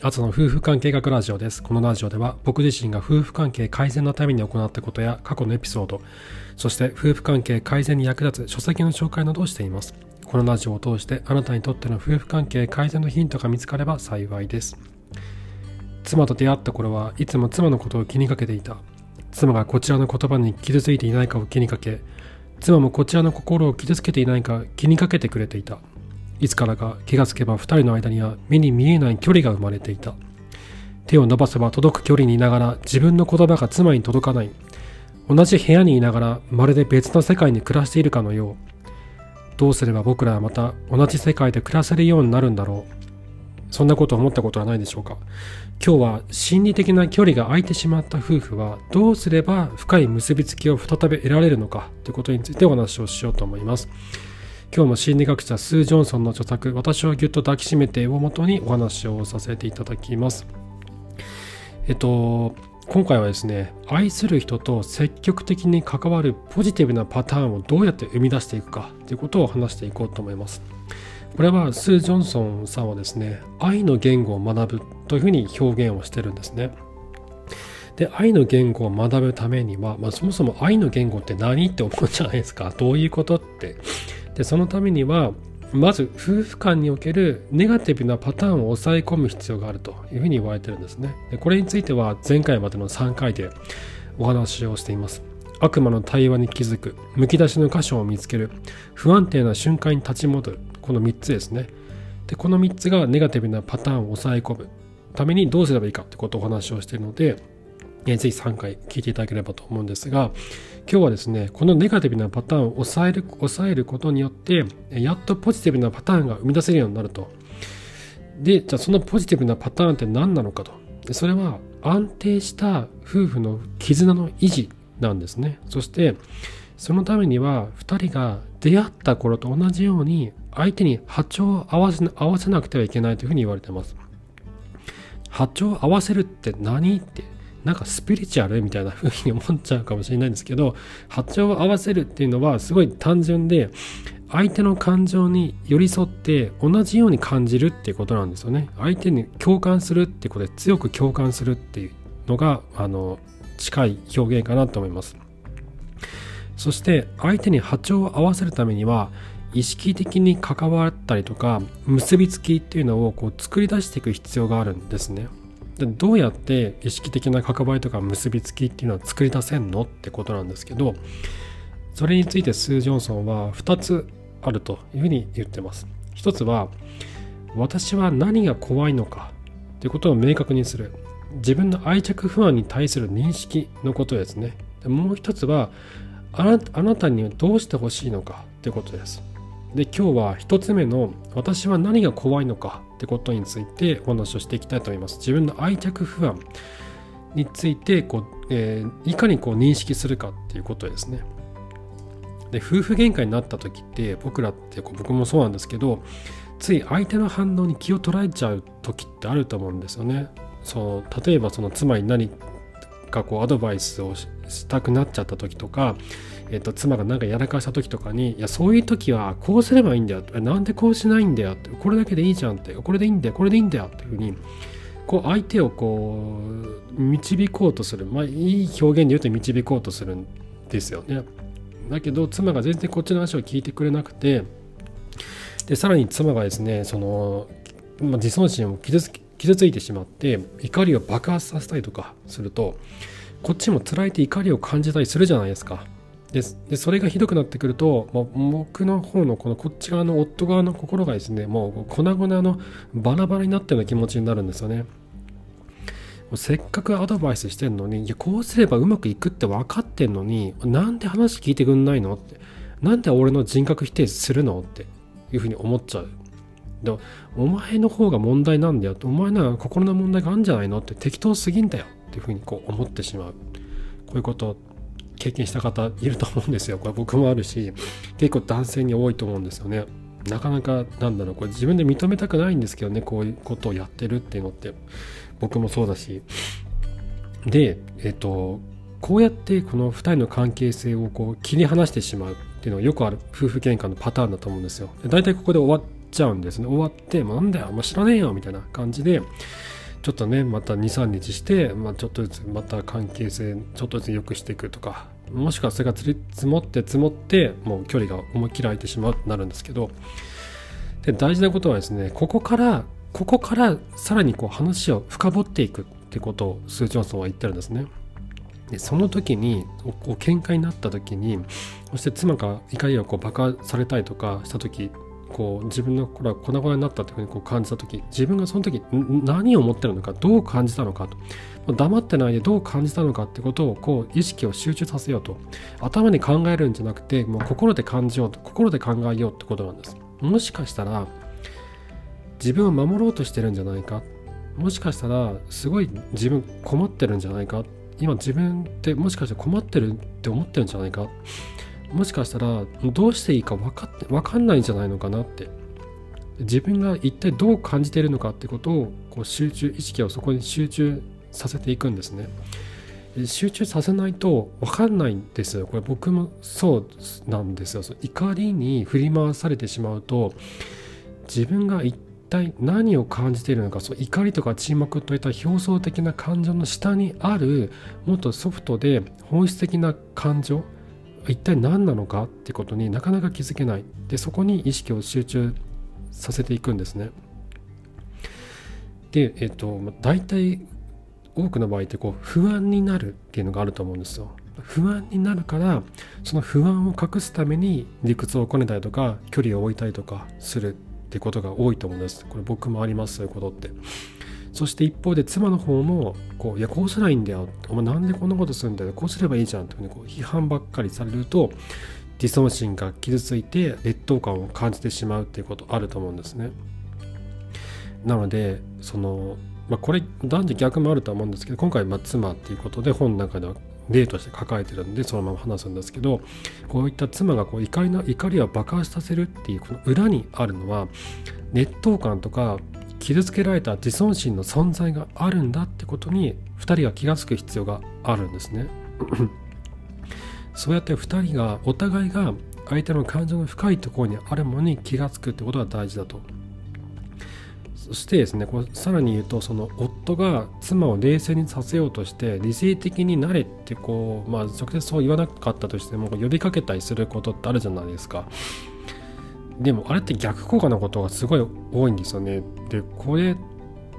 あつの夫婦関係学ラジオです。このラジオでは僕自身が夫婦関係改善のために行ったことや過去のエピソード、そして夫婦関係改善に役立つ書籍の紹介などをしています。このラジオを通してあなたにとっての夫婦関係改善のヒントが見つかれば幸いです。妻と出会った頃はいつも妻のことを気にかけていた。妻がこちらの言葉に傷ついていないかを気にかけ、妻もこちらの心を傷つけていないか気にかけてくれていた。いつからか気がつけば2人の間には目に見えない距離が生まれていた。手を伸ばせば届く距離にいながら自分の言葉が妻に届かない。同じ部屋にいながらまるで別の世界に暮らしているかのよう。どうすれば僕らはまた同じ世界で暮らせるようになるんだろう。そんなこと思ったことはないでしょうか今日は心理的な距離が空いてしまった夫婦はどうすれば深い結びつきを再び得られるのかということについてお話をしようと思います。今日も心理学者スー・ジョンソンの著作「私をぎゅっと抱きしめて」をもとにお話をさせていただきます。えっと今回はですね愛する人と積極的に関わるポジティブなパターンをどうやって生み出していくかということを話していこうと思います。これはスー・ジョンソンさんはですね愛の言語を学ぶというふうに表現をしてるんですね。で愛の言語を学ぶためには、まあ、そもそも愛の言語って何って思うじゃないですかどういうことってでそのためにはまず夫婦間におけるネガティブなパターンを抑え込む必要があるというふうに言われてるんですね。でこれについては前回までの3回でお話をしています。悪魔の対話に気づくむき出しの箇所を見つける不安定な瞬間に立ち戻るこの3つですね。でこの3つがネガティブなパターンを抑え込むためにどうすればいいかってことをお話をしているのでえー、ぜひ3回聞いていただければと思うんですが、今日はですね、このネガティブなパターンを抑える抑えることによって、やっとポジティブなパターンが生み出せるようになると。で、じゃあそのポジティブなパターンって何なのかと。それは安定した夫婦の絆の維持なんですね。そして、そのためには2人が出会った頃と同じように相手に波長を合わせ合わせなくてはいけないというふうに言われてます。波長を合わせるって何ってなんかスピリチュアルみたいな風に思っちゃうかもしれないんですけど波長を合わせるっていうのはすごい単純で相手の感情に寄り添って同じように感じるっていうことなんですよね。相手に共感するってことで強く共感するっていうのがあの近い表現かなと思います。そして相手に波長を合わせるためには意識的に関わったりとか結びつきっていうのをこう作り出していく必要があるんですね。でどうやって意識的な関わりとか結びつきっていうのは作り出せんのってことなんですけどそれについてスー・ジョンソンは2つあるというふうに言ってます。一つは私は何が怖いのかということを明確にする自分の愛着不安に対する認識のことですね。でもう一つはあなあなたにどうしてほしいのかということです。で今日は1つ目の私は何が怖いのかってことについてお話をしていきたいと思います。自分の愛着不安についてこう、えー、いかにこう認識するかっていうことですね。で夫婦喧嘩になった時って僕らってこう僕もそうなんですけどつい相手の反応に気を捉えちゃう時ってあると思うんですよね。そう例えばその妻に何かこうアドバイスをしたくなっちゃった時とかえっと、妻が何かやらかした時とかに、いや、そういう時はこうすればいいんだよ。なんでこうしないんだよって。これだけでいいじゃんって。これでいいんだよ。これでいいんだよっていうふうに、こう相手をこう、導こうとする。まあ、いい表現で言うと導こうとするんですよね。だけど、妻が全然こっちの話を聞いてくれなくて、で、さらに妻がですね、その、まあ、自尊心を傷つ傷ついてしまって怒りを爆発させたりとかするとこっちも辛いって怒りを感じたりするじゃないですか。ででそれがひどくなってくるともう僕の方のこのこっち側の夫側の心がですねもう粉々のバラバラになったような気持ちになるんですよね。せっかくアドバイスしてんのにいやこうすればうまくいくって分かってんのになんで話聞いてくんないの？って。なんで俺の人格否定するの？って。いうふうに思っちゃう。でお前の方が問題なんだよお前なら心の問題があるんじゃないの？って。適当すぎんだよ。っていうふうにこう思ってしまう。こういうこと。経験した方いると思うんですよ。これ僕もあるし、結構男性に多いと思うんですよね。なかなかなんだろう、これ自分で認めたくないんですけどね、こういうことをやってるっていうのって、僕もそうだし。で、えっと、こうやってこの2人の関係性をこう切り離してしまうっていうのはよくある夫婦喧嘩のパターンだと思うんですよ。大体ここで終わっちゃうんですね。終わって、もうなんだよ、もう知らねえよみたいな感じで、ちょっとねまた23日して、まあ、ちょっとずつまた関係性ちょっとずつ良くしていくとかもしくはそれが積もって積もってもう距離が思いっきり空いてしまうとなるんですけどで大事なことはですねここからここからさらにこう話を深掘っていくってことをスー・ジョンソンは言ってるんですね。でその時にこう喧嘩になった時にそして妻が怒りをこう爆破されたりとかした時こう自分の心が粉々になったというふうにこう感じた時自分がその時何を思ってるのかどう感じたのかと。黙ってないでどう感じたのかってことをこう意識を集中させようと。頭に考えるんじゃなくてもう心で感じようと心で考えようってことなんです。もしかしたら自分を守ろうとしてるんじゃないか。もしかしたらすごい自分困ってるんじゃないか。今自分ってもしかして困ってるって思ってるんじゃないか。もしかしたらどうしていいか分かって分かんないんじゃないのかなって。自分が一体どう感じているのかってことをこう集中意識をそこに集中させていくんですね。集中させないと分かんないんですよ。これ僕もそうなんですよ。怒りに振り回されてしまうと自分が一体何を感じているのかその怒りとか沈黙といった表層的な感情の下にあるもっとソフトで本質的な感情一体何なのかってことになかなか気づけない。でそこに意識を集中させていくんですね。でえっと大体多くの場合ってこう不安になるっていうのがあると思うんですよ。不安になるからその不安を隠すために理屈をこねたりとか距離を置いたりとかするってことが多いと思うんです。これ僕もありますそういうことって。そして一方で妻の方もこういやこうすりゃいいんだよお前なんでこんなことするんだよこうすればいいじゃんというこう批判ばっかりされると自尊心が傷ついて劣等感を感じてしまうっていうことあると思うんですね。なのでその、まあ、これ男女逆もあると思うんですけど今回ま妻っていうことで本の中では例として抱えてるんでそのまま話すんですけどこういった妻がこう怒りの怒りを爆発させるっていうこの裏にあるのは劣等感とか傷つけられた自尊心の存在があるんだってことに2人が気が付く必要があるんですね。そうやって2人がお互いが相手の感情の深いところにあるものに気が付くってことが大事だと。そしてですねこうさらに言うとその夫が妻を冷静にさせようとして理性的になれってこうまあ直接そう言わなかったとしても呼びかけたりすることってあるじゃないですか。でもあれって逆効果のことがすごい多いんですよね。でこれっ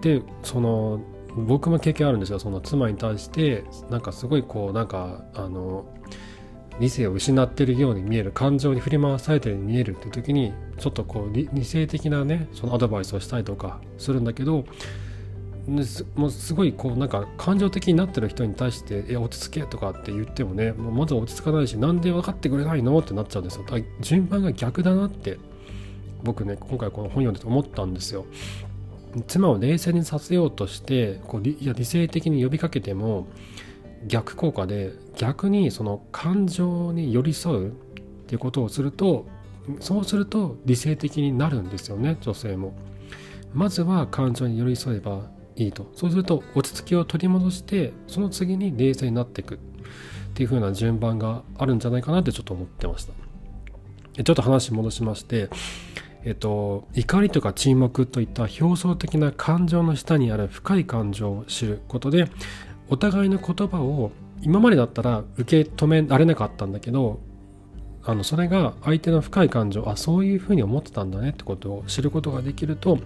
てその僕も経験あるんですよその妻に対してなんかすごいこうなんかあの理性を失ってるように見える感情に振り回されてるように見えるって時にちょっとこう理性的なねそのアドバイスをしたりとかするんだけどもうすごいこうなんか感情的になってる人に対して「え落ち着け」とかって言ってもねもうまず落ち着かないしなんで分かってくれないのってなっちゃうんですよ順番が逆だなって僕ね今回この本読んでて思ったんですよ。妻を冷静にさせようとしてこういや理性的に呼びかけても逆効果で逆にその感情に寄り添うっていうことをするとそうすると理性的になるんですよね女性も。まずは感情に寄り添えばいいと。そうすると落ち着きを取り戻してその次に冷静になっていく。っていう風な順番があるんじゃないかなってちょっと思ってました。ちょっと話戻しましてえっと怒りとか沈黙といった表層的な感情の下にある深い感情を知ることでお互いの言葉を今までだったら受け止められなかったんだけどあのそれが相手の深い感情あそういうふうに思ってたんだねってことを知ることができると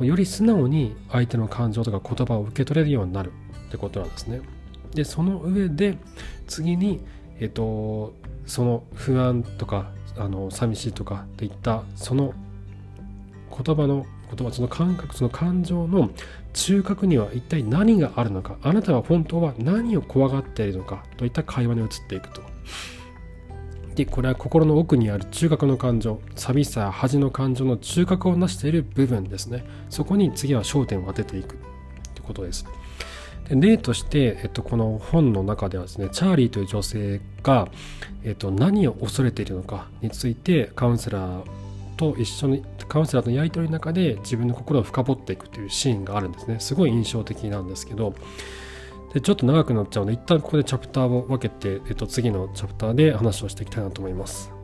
より素直に相手の感情とか言葉を受け取れるようになるってことなんですね。でその上で次に、えっと、その不安とかあの寂しいとかっていったその言葉の言葉その感覚その感情の中核には一体何があるのかあなたは本当は何を怖がっているのかといった会話に移っていくと。でこれは心の奥にある中核の感情寂しさや恥の感情の中核を成している部分ですねそこに次は焦点を当てていくということですで例として、えっと、この本の中ではですねチャーリーという女性が、えっと、何を恐れているのかについてカウンセラーと一緒にカウンセラーとのやり取りの中で自分の心を深掘っていくというシーンがあるんですねすごい印象的なんですけどでちょっと長くなっちゃうので一旦ここでチャプターを分けて、えっと、次のチャプターで話をしていきたいなと思います。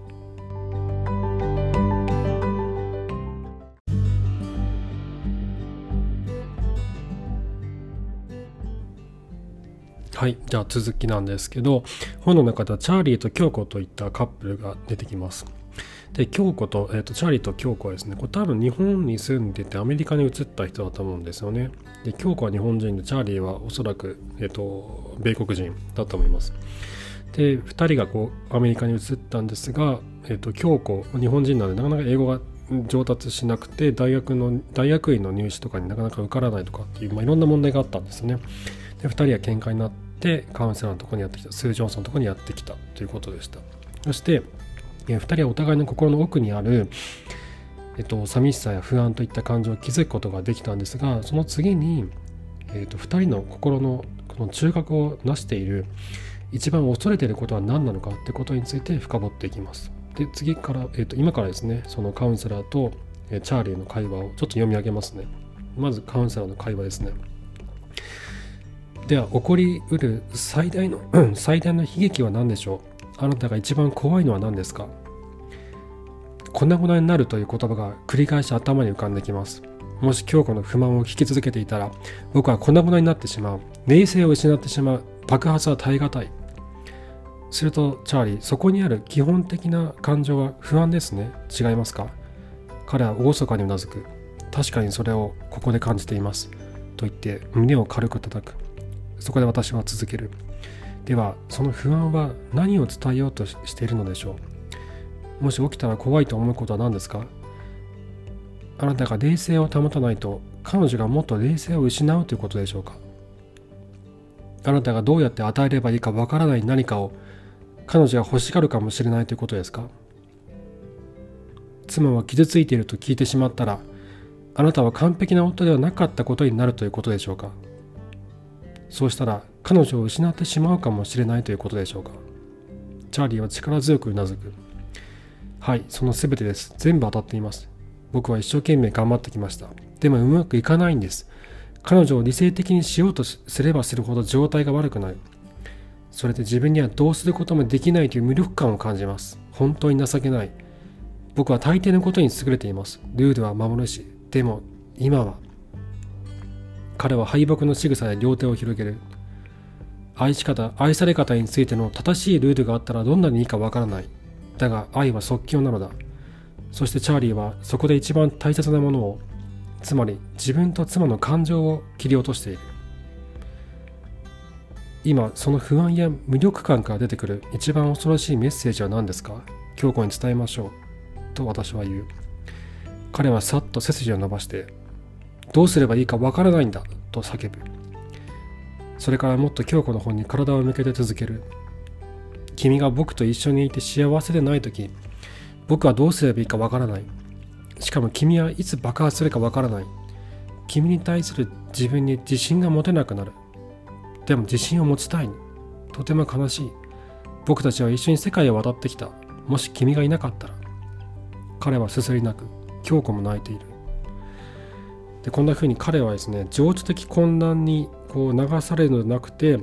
はいじゃあ続きなんですけど本の中ではチャーリーと京子といったカップルが出てきます。で京子と,、えーと、チャーリーと京子はですねこれ多分日本に住んでてアメリカに移った人だと思うんですよね。で京子は日本人でチャーリーはおそらく、えーと、米国人だと思います。で2人がこうアメリカに移ったんですが、えーと、京子日本人なのでなかなか英語が上達しなくて大学の大学院の入試とかになかなか受からないとかっていう、まあ、いろんな問題があったんですね。で2人は喧嘩になってカウンセラーのとこにやってきたスー・ジョンソンのとこにやってきたということでしたそして2人はお互いの心の奥にある、えっと、寂しさや不安といった感情を気づくことができたんですがその次に、えっと、2人の心のこの中核を成している一番恐れていることは何なのかってことについて深掘っていきます。で次から、えっと、今からですねそのカウンセラーと、チャーリーの会話をちょっと読み上げますね。まずカウンセラーの会話ですね。では起こりうる最大の最大の悲劇は何でしょう？あなたが一番怖いのは何ですか？粉々になるという言葉が繰り返し頭に浮かんできます。もし京子の不満を聞き続けていたら、僕は粉々になってしまう。冷静を失ってしまう。爆発は耐え難い。すると、チャーリー、そこにある基本的な感情は不安ですね。違いますか？彼は厳かにうなずく。確かにそれをここで感じています。と言って胸を軽く叩く。そこで私は続ける。ではその不安は何を伝えようとしているのでしょう？もし起きたら怖いと思うことは何ですか？あなたが冷静を保たないと彼女がもっと冷静を失うということでしょうか？あなたがどうやって与えればいいかわからない何かを彼女が欲しがるかもしれないということですか？妻は傷ついていると聞いてしまったらあなたは完璧な夫ではなかったことになるということでしょうか？そうしたら彼女を失ってしまうかもしれないということでしょうか。チャーリーは力強くうなずく。はいその全てです。全部当たっています。僕は一生懸命頑張ってきました。でもうまくいかないんです。彼女を理性的にしようとすればするほど状態が悪くなる。それで自分にはどうすることもできないという無力感を感じます。本当に情けない。僕は大抵のことに優れています。ルールは守るし。でも今は彼は敗北の仕草で両手を広げる。愛し方、愛され方についての正しいルールがあったらどんなにいいかわからない。だが愛は即興なのだ。そしてチャーリーはそこで一番大切なものを、つまり自分と妻の感情を切り落としている。今、その不安や無力感から出てくる一番恐ろしいメッセージは何ですか？京子に伝えましょう。と私は言う。彼はさっと背筋を伸ばしてどうすればいいかわからないんだと叫ぶ。それからもっと京子の方に体を向けて続ける。君が僕と一緒にいて幸せでない時、僕はどうすればいいかわからない。しかも君はいつ爆発するかわからない。君に対する自分に自信が持てなくなる。でも自信を持ちたい。とても悲しい。僕たちは一緒に世界を渡ってきた。もし君がいなかったら。彼はすすり泣く。京子も泣いている。でこんな風に彼はですね情緒的混乱にこう流されるのではなくて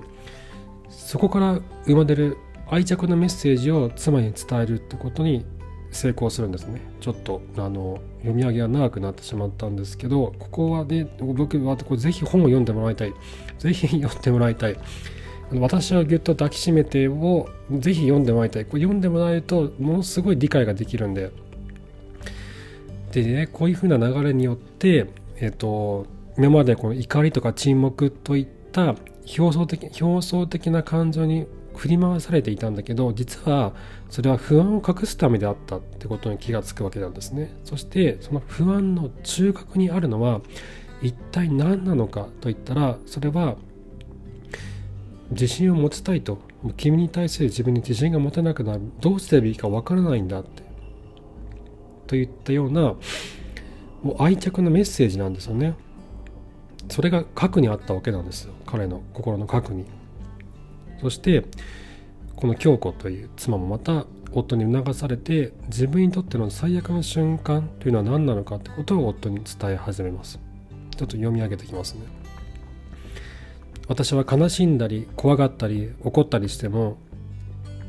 そこから生まれる愛着のメッセージを妻に伝えるってことに成功するんですね。ちょっとあの読み上げが長くなってしまったんですけどここはね僕はこぜひ本を読んでもらいたい。ぜひ読んでもらいたい。私はぎゅっと抱きしめてをぜひ読んでもらいたい。これ読んでもらえるとものすごい理解ができるんで。でねこういう風な流れによってえっ、と、今までこの怒りとか沈黙といった表層的表層的な感情に振り回されていたんだけど実はそれは不安を隠すためであったってことに気がつくわけなんですね。そしてその不安の中核にあるのは一体何なのかといったらそれは自信を持ちたいと君に対する自分に自信が持てなくなる。どうすればいいかわからないんだって。といったようなもう愛着のメッセージなんですよね。それが核にあったわけなんですよ。彼の心の核に。そしてこの京子という妻もまた夫に促されて自分にとっての最悪の瞬間というのは何なのかってことを夫に伝え始めます。ちょっと読み上げてきますね。私は悲しんだり怖がったり怒ったりしても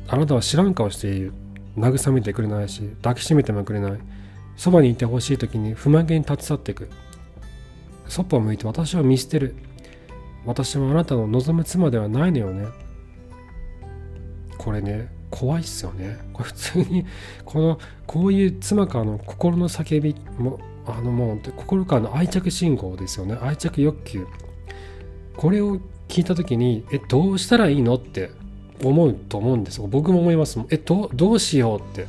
あなたは知らん顔している。慰めてくれないし抱きしめてもくれない。そばにいてほしい時に不満げに立ち去っていく。そっぽを向いて私を見捨てる。私はあなたの望む妻ではないのよね。これね怖いっすよね。これ普通にこのこういう妻からの心の叫びもあのもう心からの愛着信号ですよね。愛着欲求。これを聞いた時にえどうしたらいいのって思うと思うんです僕も思います。えどどうしようって。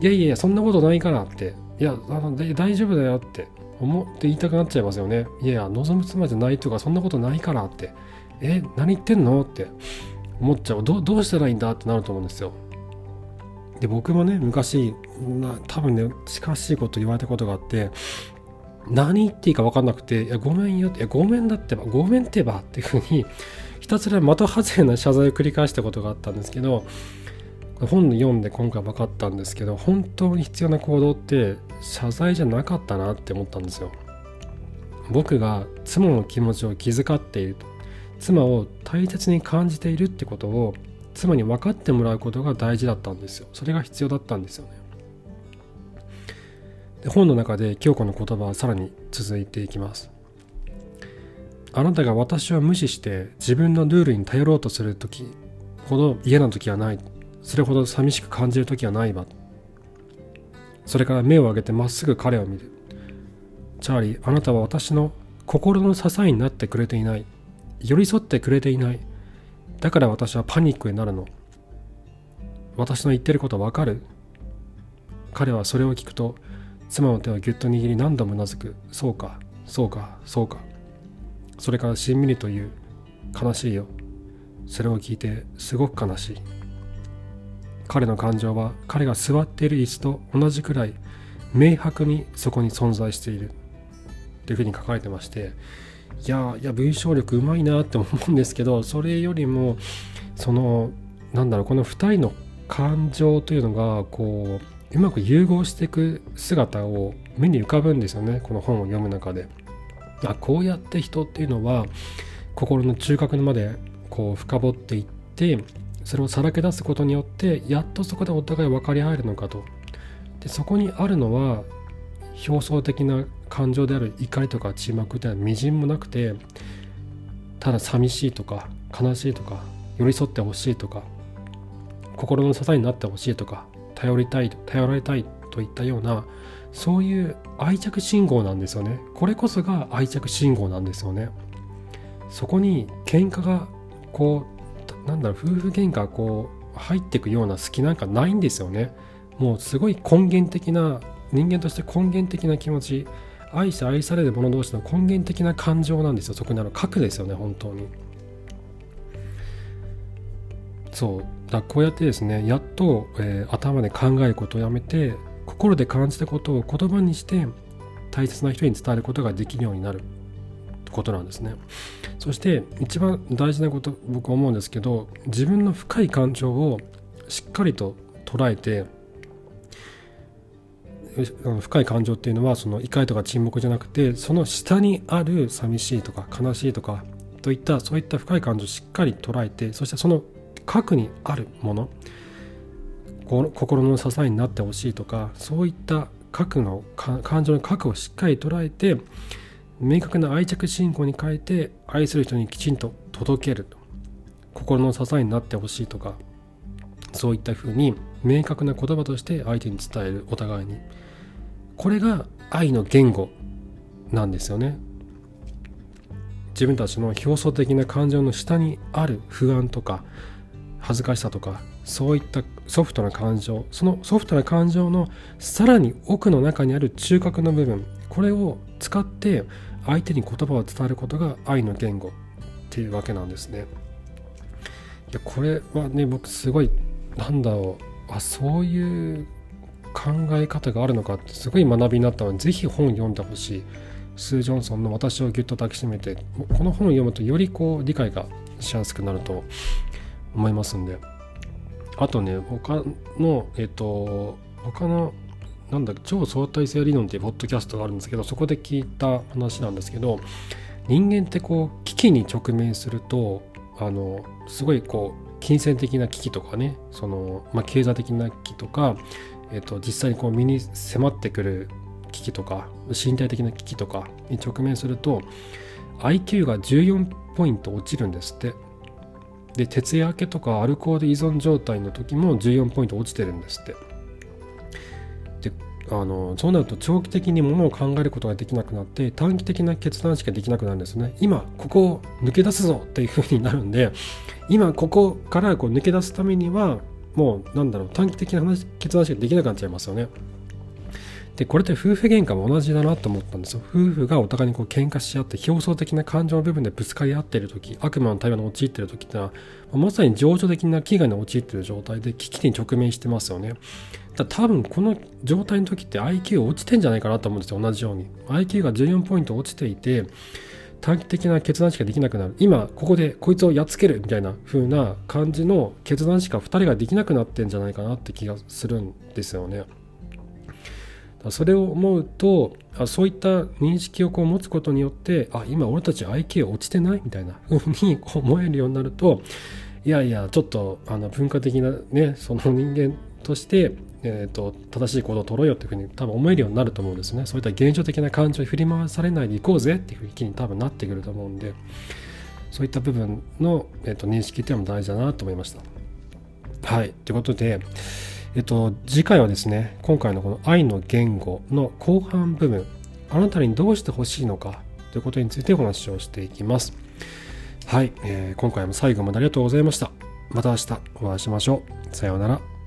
いやいやいやそんなことないからって。いやあの大丈夫だよって思って言いたくなっちゃいますよね。いやいや望む妻じゃないとかそんなことないからって。え何言ってんのって思っちゃう。どうしたらいいんだってなると思うんですよ。で僕もね昔な多分ね近しいこと言われたことがあって何言っていいか分かんなくて「いやごめんよ」って「ごめんだってばごめんってば」っていうふうにひたすら的外れな謝罪を繰り返したことがあったんですけど本読んで今回分かったんですけど本当に必要な行動って謝罪じゃなかったなって思ったんですよ。僕が妻の気持ちを気遣っている妻を大切に感じているってことを妻に分かってもらうことが大事だったんですよ。それが必要だったんですよね。で本の中で京子の言葉はさらに続いていきます。あなたが私を無視して自分のルールに頼ろうとする時ほど嫌な時はない。それほど寂しく感じる時はないわそれから目を上げてまっすぐ彼を見るチャーリーあなたは私の心の支えになってくれていない寄り添ってくれていないだから私はパニックになるの。私の言ってることわかる彼はそれを聞くと、妻の手をぎゅっと握り何度もうなずく。そうか、そうか、そうか。それからしんみりと言う。悲しいよ。それを聞いてすごく悲しい。彼の感情は彼が座っている椅子と同じくらい明白にそこに存在している。というふうに書かれてまして、いやいや文章力うまいなって思うんですけどそれよりもそのなんだろうこの2人の感情というのがこううまく融合していく姿を目に浮かぶんですよねこの本を読む中で。あこうやって人っていうのは心の中核までこう深掘っていってそれをさらけ出すことによってやっとそこでお互い分かり合えるのかと。でそこにあるのは表層的な感情である怒りとか沈黙っていうのはみじんもなくてただ寂しいとか悲しいとか寄り添ってほしいとか心の支えになってほしいとか頼りたい頼られたいといったようなそういう愛着信号なんですよねこれこそが愛着信号なんですよねそこに喧嘩がこうなんだろう夫婦喧嘩こう入ってくような隙なんかないんですよね。もうすごい根源的な人間として根源的な気持ち愛し愛される者同士の根源的な感情なんですよ。そこにある核ですよね本当に。そう。だこうやってですねやっと、えー、頭で考えることをやめて心で感じたことを言葉にして大切な人に伝えることができるようになる。ことなんですね。そして一番大事なこと僕は思うんですけど自分の深い感情をしっかりと捉えて深い感情っていうのはその怒りとか沈黙じゃなくてその下にある寂しいとか悲しいとかといったそういった深い感情をしっかり捉えてそしてその核にあるもの心の支えになってほしいとかそういった核の感情の核をしっかり捉えて明確な愛着信仰に変えて愛する人にきちんと届ける心の支えになってほしいとか。そういったふうに明確な言葉として相手に伝えるお互いに。これが愛の言語なんですよね。自分たちの表層的な感情の下にある不安とか恥ずかしさとかそういったソフトな感情そのソフトな感情のさらに奥の中にある中核の部分これを使って相手に言葉を伝えることが愛の言語っていうわけなんですね。でこれはね僕すごいなんだろうあそういう考え方があるのかってすごい学びになったので、ぜひ本読んでほしい。スー・ジョンソンの私をぎゅっと抱きしめて、この本を読むとよりこう理解がしやすくなると思いますんで。あとね、他の、えっ、と、他の、なんだ超相対性理論っていうポッドキャストがあるんですけど、そこで聞いた話なんですけど、人間ってこう危機に直面すると、あの、すごいこう、金銭的な危機とかね、その、まあ、経済的な危機とか、えーと、実際にこう身に迫ってくる危機とか身体的な危機とかに直面すると IQ が14ポイント落ちるんですって。で徹夜明けとかアルコール依存状態の時も14ポイント落ちてるんですって。あのそうなると長期的にものを考えることができなくなって短期的な決断しかできなくなるんですね。今ここを抜け出すぞっていうふうになるんで今ここからこう抜け出すためにはもうなんだろう短期的な話決断しかできなくなっちゃいますよね。でこれって夫婦喧嘩も同じだなと思ったんですよ。夫婦がお互いにこう喧嘩し合って表層的な感情の部分でぶつかり合ってる時悪魔の対話に陥ってる時ってのはまさに情緒的な危害に陥ってる状態で危機に直面してますよね。だ多分この状態の時って IQ 落ちてんじゃないかなと思うんですよ同じように。IQ が14ポイント落ちていて短期的な決断しかできなくなる。今ここでこいつをやっつけるみたいな風な感じの決断しか2人ができなくなってんじゃないかなって気がするんですよね。それを思うとあそういった認識をこう持つことによってあ今俺たち IQ 落ちてないみたいな 風に思えるようになるといやいやちょっとあの文化的なねその人間として、えーと、正しい行動を取ろうよっていうふうに多分思えるようになると思うんですね。そういった現状的な感情に振り回されないでいこうぜっていう気に多分なってくると思うんでそういった部分の、えーと、認識っていうのも大事だなと思いました。はい。ということでえっと、次回はですね、今回のこの愛の言語の後半部分、あなたにどうしてほしいのかということについてお話をしていきます。はい、えー、今回も最後までありがとうございました。また明日お会いしましょう。さようなら。